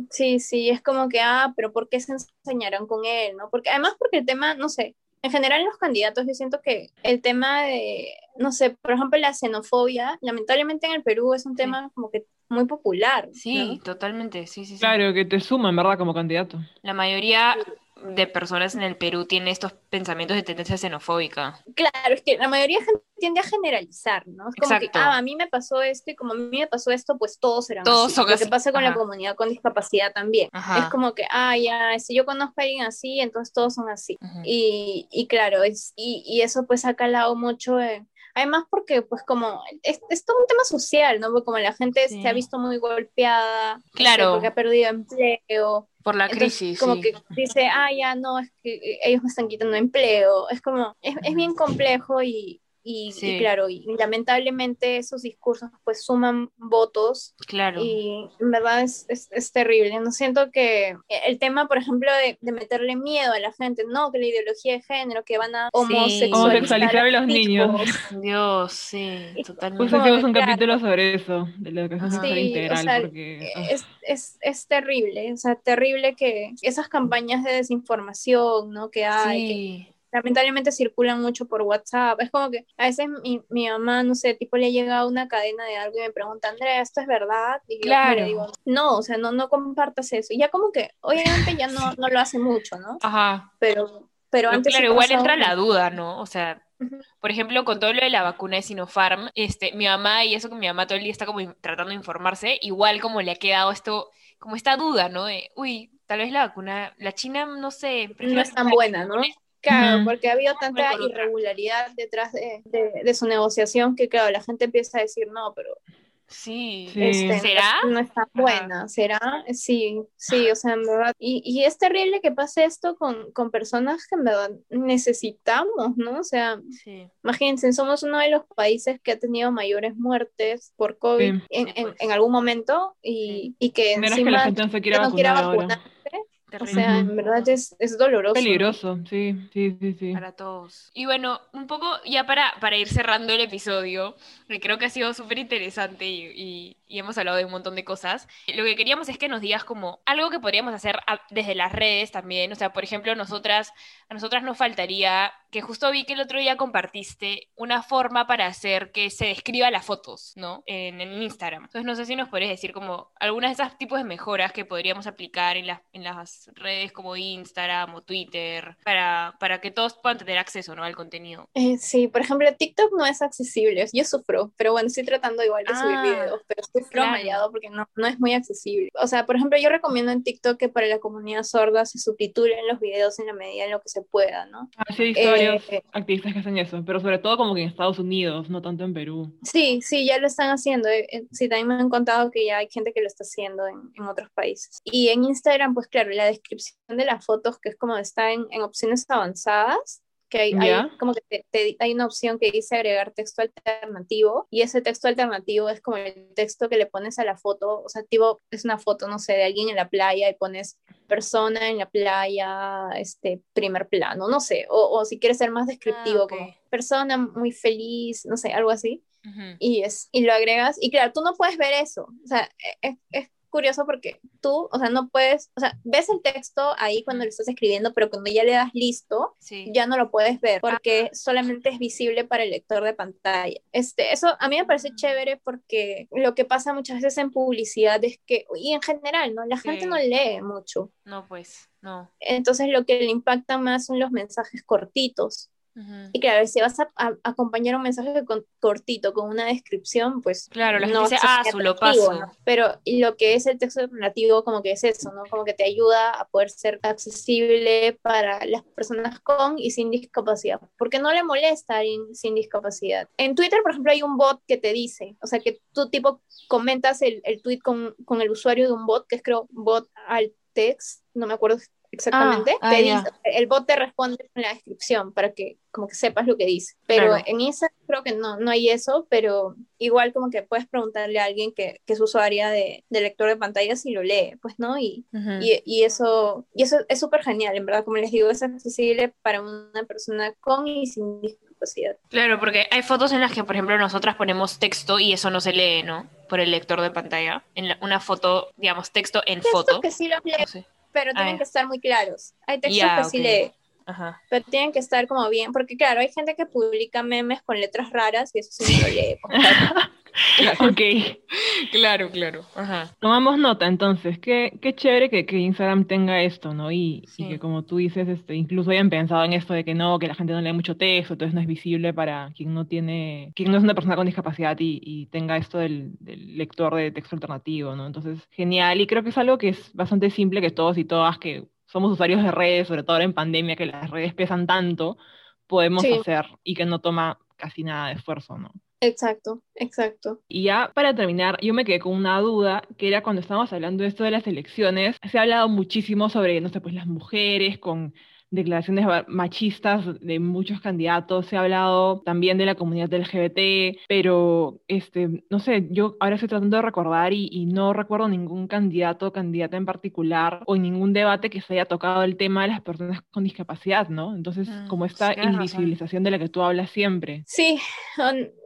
Sí, sí, es como que, ah, pero ¿por qué se enseñaron con él? ¿no? Porque además porque el tema, no sé, en general en los candidatos yo siento que el tema de, no sé, por ejemplo la xenofobia, lamentablemente en el Perú es un tema como que muy popular. Sí, totalmente, sí, sí, sí. Claro, que te suma, en verdad, como candidato. La mayoría de personas en el Perú tiene estos pensamientos de tendencia xenofóbica. Claro, es que la mayoría de gente tiende a generalizar, ¿no? Es como que, ah, a mí me pasó esto y como a mí me pasó esto, pues todos serán todos así. Lo que pasa con la comunidad con discapacidad también. Es como que, ah, ya, si yo conozco a alguien así, entonces todos son así. y, y, claro, es, y, y, eso pues ha calado mucho en Además porque pues como es, todo un tema social, ¿no? Porque como la gente se ha visto muy golpeada, claro. porque ha perdido empleo. Por la crisis. Como que dice, ah, ya no, es que ellos me están quitando empleo. Es como, es, es bien complejo y, y, claro, y lamentablemente esos discursos pues suman votos. Claro. Y en verdad es, es, terrible. No siento que el tema, por ejemplo, de, de, meterle miedo a la gente, no, que la ideología de género, que van a homosexualizar, a los niños. Dios, sí, totalmente. Pues hicimos un capítulo sobre eso, de la educación sexual integral. porque, ah. es, es, es, terrible, o sea, terrible que esas campañas de desinformación, ¿no? Que hay, lamentablemente circulan mucho por WhatsApp. Es como que a veces mi, mi, mamá, no sé, tipo le llega una cadena de algo y me pregunta, Andrea, ¿esto es verdad? Y claro. yo le digo, no, o sea, no, no compartas eso. Y ya como que, obviamente ya no, no lo hace mucho, ¿no? Ajá. Pero, pero antes... Claro, igual entra la duda, ¿no? O sea, por ejemplo, con todo lo de la vacuna de Sinopharm, este, mi mamá, y eso que mi mamá todo el día está como tratando de informarse, igual como le ha quedado esto, como esta duda, ¿no? De, uy, tal vez la vacuna, la China, no sé. No es tan buena, ¿no? Claro, porque ha habido tanta irregularidad detrás de, de, su negociación que, claro, la gente empieza a decir, no, pero Sí, este, ¿será? No, está buena, ¿será? Sí, sí, o sea, en verdad. Y, y es terrible que pase esto con, con, personas que en verdad necesitamos, ¿no? O sea, imagínense, somos uno de los países que ha tenido mayores muertes por COVID en, en, pues. en, algún momento y, y que encima que la gente no se quiera vacunar o sea, en verdad es, es doloroso. Peligroso, sí, sí, sí, sí. Para todos. Y bueno, un poco ya para, para ir cerrando el episodio, que creo que ha sido súper interesante y, y hemos hablado de un montón de cosas. Lo que queríamos es que nos digas como algo que podríamos hacer desde las redes también. O sea, por ejemplo, nosotras, a nosotras nos faltaría, que justo vi que el otro día compartiste una forma para hacer que se describa las fotos, ¿no? En, Instagram. Entonces, no sé si nos podrías decir como algunas de esas tipos de mejoras que podríamos aplicar en las, en las redes como Instagram o Twitter para, para que todos puedan tener acceso, ¿no? Al contenido. Eh, sí, por ejemplo, TikTok no es accesible. Yo sufro, pero bueno, estoy tratando igual de subir ah. videos, pero claro. porque no, no es muy accesible. O sea, por ejemplo, yo recomiendo en TikTok que para la comunidad sorda se subtitulen los videos en la medida en lo que se pueda, ¿no? Ah, sí, hay varios eh, activistas que hacen eso, pero sobre todo como que en Estados Unidos, no tanto en Perú. Sí, sí, ya lo están haciendo. Eh, eh, sí, también me han contado que ya hay gente que lo está haciendo en, en otros países. Y en Instagram, pues claro, la descripción de las fotos, que es como está en, en opciones avanzadas, que hay, como que hay una opción que dice agregar texto alternativo y ese texto alternativo es como el texto que le pones a la foto, o sea, tipo, es una foto, no sé, de alguien en la playa y pones persona en la playa, este, primer plano, no sé, o, si quieres ser más descriptivo, ah, como persona muy feliz, no sé, algo así. y, es, y lo agregas, y claro, tú no puedes ver eso, o sea, es, es curioso porque tú, o sea, no puedes, o sea, ves el texto ahí cuando lo estás escribiendo, pero cuando ya le das listo, ya no lo puedes ver porque solamente es visible para el lector de pantalla. Este, eso a mí me parece chévere porque lo que pasa muchas veces en publicidad es que, y en general, ¿no? La gente no lee mucho. No, pues, no. Entonces lo que le impacta más son los mensajes cortitos. Y claro, si vas a, acompañar un mensaje cortito con una descripción, pues. Claro, no dice, ah, su lo paso. Pero lo que es el texto alternativo, como que es eso, ¿no? Como que te ayuda a poder ser accesible para las personas con y sin discapacidad. Porque no le molesta a alguien sin discapacidad. En Twitter, por ejemplo, hay un bot que te dice, o sea, que tú, tipo, comentas el, el tweet con, con el usuario de un bot, que es creo bot al text, no me acuerdo exactamente, ah, ah, el bot te responde en la descripción para que como que sepas lo que dice. Pero en Instagram creo que no, no hay eso, pero igual como que puedes preguntarle a alguien que, que es usuaria de, de, lector de pantallas y lo lee, pues, ¿no? Y, y, y, eso, y eso es súper genial, en verdad, como les digo, es accesible para una persona con y sin discapacidad. Claro, porque hay fotos en las que, por ejemplo, nosotras ponemos texto y eso no se lee, ¿no? Por el lector de pantalla. En una foto, digamos, texto en foto. que sí lo lee pero tienen que estar muy claros. Hay textos que sí lee, pero tienen que estar como bien, porque claro, hay gente que publica memes con letras raras y eso sí lo lee. ok, claro, claro. Ajá. Tomamos nota entonces, qué, qué chévere que, que, Instagram tenga esto, ¿no? Y, y, que como tú dices, este, incluso hayan pensado en esto de que no, que la gente no lee mucho texto, entonces no es visible para quien no tiene, quien no es una persona con discapacidad y, y tenga esto del, del, lector de texto alternativo, ¿no? Entonces, genial, y creo que es algo que es bastante simple que todos y todas que somos usuarios de redes, sobre todo ahora en pandemia, que las redes pesan tanto, podemos hacer y que no toma casi nada de esfuerzo, ¿no? Exacto, exacto. Y ya para terminar, yo me quedé con una duda, que era cuando estábamos hablando de esto de las elecciones, se ha hablado muchísimo sobre, no sé, pues las mujeres con declaraciones machistas de muchos candidatos, se ha hablado también de la comunidad LGBT, pero este, no sé, yo ahora estoy tratando de recordar y, y no recuerdo ningún candidato o candidata en particular o en ningún debate que se haya tocado el tema de las personas con discapacidad, ¿no? Entonces, mm, como esta invisibilización de la que tú hablas siempre. Sí,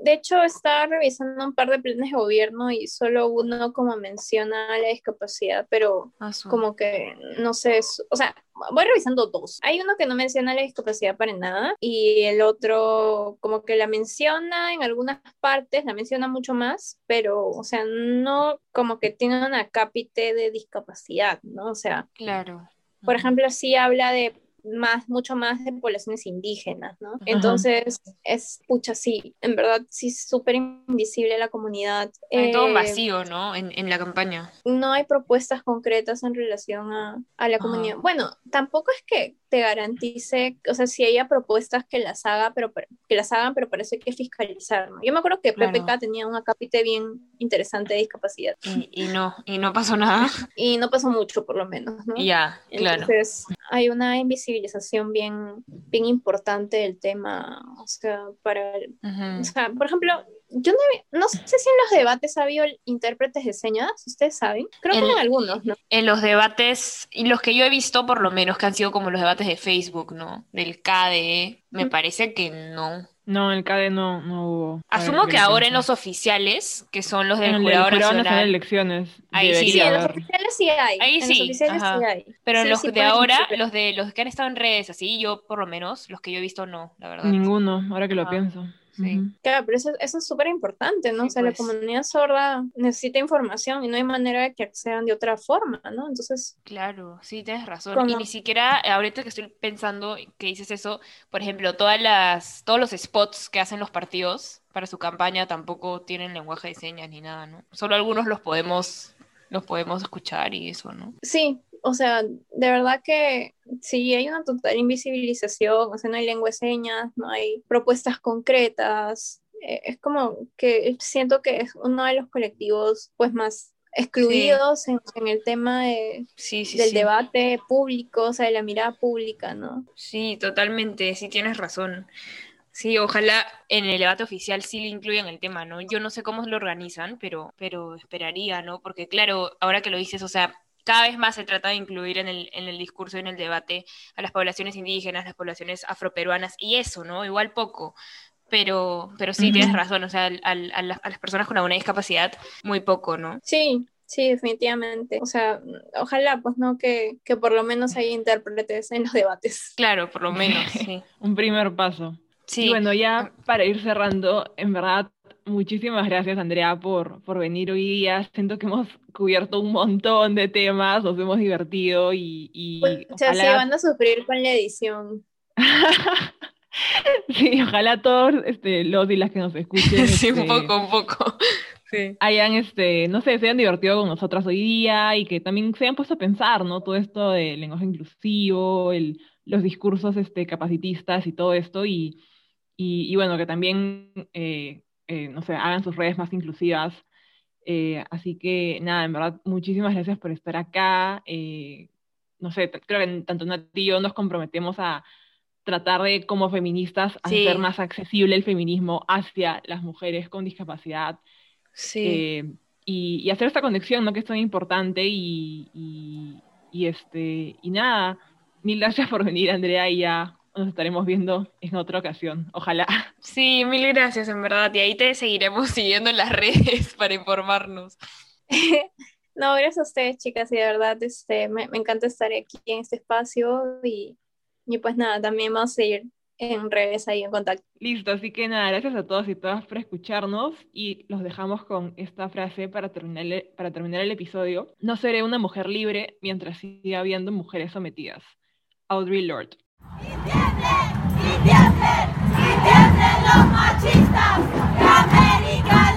de hecho estaba revisando un par de planes de gobierno y solo uno como menciona la discapacidad, pero ah, como que no sé, o sea, voy revisando dos. Hay uno que no menciona la discapacidad para nada y el otro como que la menciona en algunas partes, la menciona mucho más, pero, o sea, no como que tiene una cápite de discapacidad, ¿no? O sea, claro. Por ejemplo, sí habla de más, mucho más de poblaciones indígenas, ¿no? Entonces, es, pucha, sí, en verdad, sí, súper invisible la comunidad. Hay todo eh, vacío, ¿no? En, en, la campaña. No hay propuestas concretas en relación a, a la comunidad. Bueno, tampoco es que te garantice, o sea, si haya propuestas que las haga, pero que las hagan, pero parece que fiscalizar, ¿no? Yo me acuerdo que PPK tenía un acápite bien interesante de discapacidad. Y, y, no, y no pasó nada. Y no pasó mucho, por lo menos, ¿no? Ya, claro. Entonces, hay una invisibilización bien, bien importante del tema, o sea, para, o sea, por ejemplo, yo no, no, sé si en los debates ha habido intérpretes de señas, ustedes saben. Creo que en algunos, ¿no? En los debates, y los que yo he visto por lo menos, que han sido como los debates de Facebook, ¿no? Del KDE, me parece que no. No, en el KDE no, no hubo. Asumo que ahora en los oficiales, que son los del jurado, nacional, elecciones. Ahí sí, en los oficiales sí hay. Ahí sí. Los oficiales sí hay. Pero en los de ahora, los de los que han estado en redes, así, yo por lo menos, los que yo he visto no, la verdad. Ninguno, ahora que lo pienso. Sí. Claro, pero eso, eso es súper importante, ¿no? o sea, la pues. comunidad sorda necesita información y no hay manera de que accedan de otra forma, ¿no? Entonces... Claro, sí, tienes razón. Y ni siquiera, ahorita que estoy pensando que dices eso, por ejemplo, todas las, todos los spots que hacen los partidos para su campaña tampoco tienen lenguaje de señas ni nada, ¿no? Solo algunos los podemos, los podemos escuchar y eso, ¿no? Sí, o sea, de verdad que sí, hay una total invisibilización, o sea, no hay lengua de señas, no hay propuestas concretas. Eh, es como que siento que es uno de los colectivos pues más excluidos en, el tema de, del debate público, o sea, de la mirada pública, ¿no? Sí, totalmente, sí tienes razón. Sí, ojalá en el debate oficial sí le incluyan el tema, ¿no? Yo no sé cómo lo organizan, pero, pero esperaría, ¿no? Porque claro, ahora que lo dices, o sea, cada vez más se trata de incluir en el, en el discurso y en el debate a las poblaciones indígenas, las poblaciones afroperuanas y eso, ¿no? Igual poco. Pero, pero sí, tienes razón, o sea, a, las personas con alguna discapacidad, muy poco, ¿no? Sí, Sí, definitivamente. O sea, ojalá, pues, ¿no? Que, que, por lo menos haya intérpretes en los debates. Claro, por lo menos, sí. Un primer paso. Sí. Y bueno, ya para ir cerrando, en verdad, muchísimas gracias, Andrea, por, por venir hoy día. Siento que hemos cubierto un montón de temas, nos hemos divertido y... y o sea, sí, van a sufrir con la edición. sí, ojalá todos este, los y las que nos escuchen... sí, un este, poco, un poco. Sí. hayan, este, no sé, se hayan divertido con nosotras hoy día y que también se hayan puesto a pensar, ¿no? Todo esto del lenguaje inclusivo, el, los discursos este, capacitistas y todo esto y, y, bueno, que también, eh, eh, no sé, hagan sus redes más inclusivas eh, así que nada, en verdad, muchísimas gracias por estar acá. Eh, no sé, creo que tanto Nati y yo nos comprometemos a tratar de, como feministas, hacer más accesible el feminismo hacia las mujeres con discapacidad. Sí. Eh, y, hacer esta conexión, ¿no? Que es tan importante y, y, y, este, y nada, mil gracias por venir, Andrea, y ya nos estaremos viendo en otra ocasión. Ojalá. Sí, mil gracias, en verdad. Y ahí te seguiremos siguiendo en las redes para informarnos. no, gracias a ustedes, chicas. Y de verdad, este, me, encanta estar aquí en este espacio. Y, y pues nada, también vamos a seguir en redes ahí en contacto. Listo, así que nada, gracias a todos y todas por escucharnos y los dejamos con esta frase para terminar, para terminar el episodio. No seré una mujer libre mientras siga habiendo mujeres sometidas. Audrey Lorde. ¡Y tiemblen, y tiemblen, los machistas de América